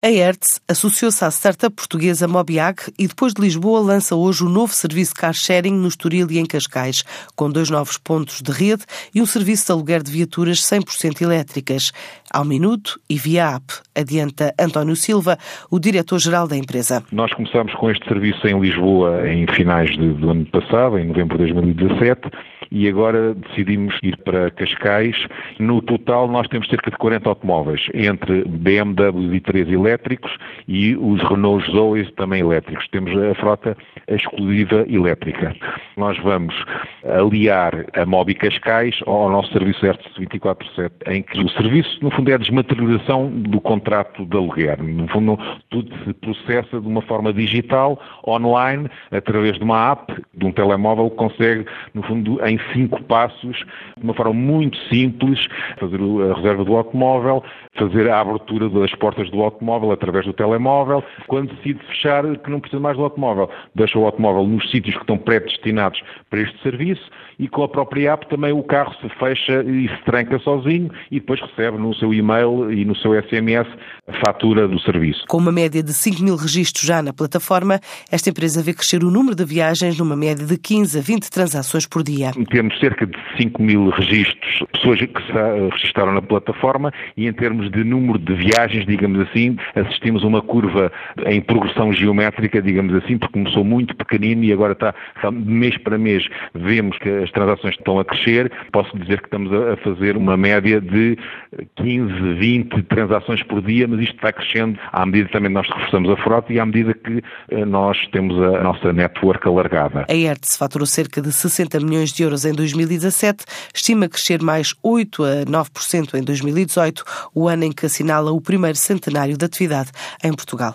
A Hertz associou-se à startup portuguesa Mobiag e depois de Lisboa lança hoje o novo serviço car sharing no Estoril e em Cascais, com dois novos pontos de rede e um serviço de aluguer de viaturas 100% elétricas, ao minuto e via app, adianta António Silva, o diretor-geral da empresa. Nós começamos com este serviço em Lisboa em finais do ano passado, em novembro de 2017, e agora decidimos ir para Cascais. No total, nós temos cerca de 40 automóveis, entre BMW e 3 elétricos, elétricos e os Renault Zoe também elétricos. Temos a frota exclusiva elétrica. Nós vamos aliar a Mobi Cascais ao nosso serviço Hertz 24/7, em que o serviço, no fundo, é a desmaterialização do contrato de aluguer. No fundo, tudo se processa de uma forma digital, online, através de uma app, de um telemóvel, consegue, no fundo, em cinco passos, de uma forma muito simples, fazer a reserva do automóvel, fazer a abertura das portas do automóvel através do telemóvel. Quando decide fechar, que não precisa mais do automóvel, deixa o automóvel nos sítios que estão predestinados para este serviço e com a própria app também o carro se fecha e se tranca sozinho e depois recebe no seu e-mail e no seu SMS a fatura do serviço. Com uma média de 5 mil registros já na plataforma, esta empresa vê crescer o número de viagens numa média de 15 a 20 transações por dia. Temos cerca de 5 mil registros, pessoas que se registaram na plataforma e em termos de número de viagens, digamos assim, assistimos a uma curva em progressão geométrica, digamos assim, porque começou muito pequenino e agora está, está mês para mês, vemos que as transações estão a crescer. Posso dizer que estamos a fazer uma média de 15, 20 transações por dia, mas isto vai crescendo à medida também nós reforçamos a frota e à medida que eh, nós temos a nossa network alargada. A Hertz faturou cerca de 60 milhões de euros em 2017, estima crescer mais 8 a 9% em 2018, o ano ano em que assinala o primeiro centenário de atividade em Portugal.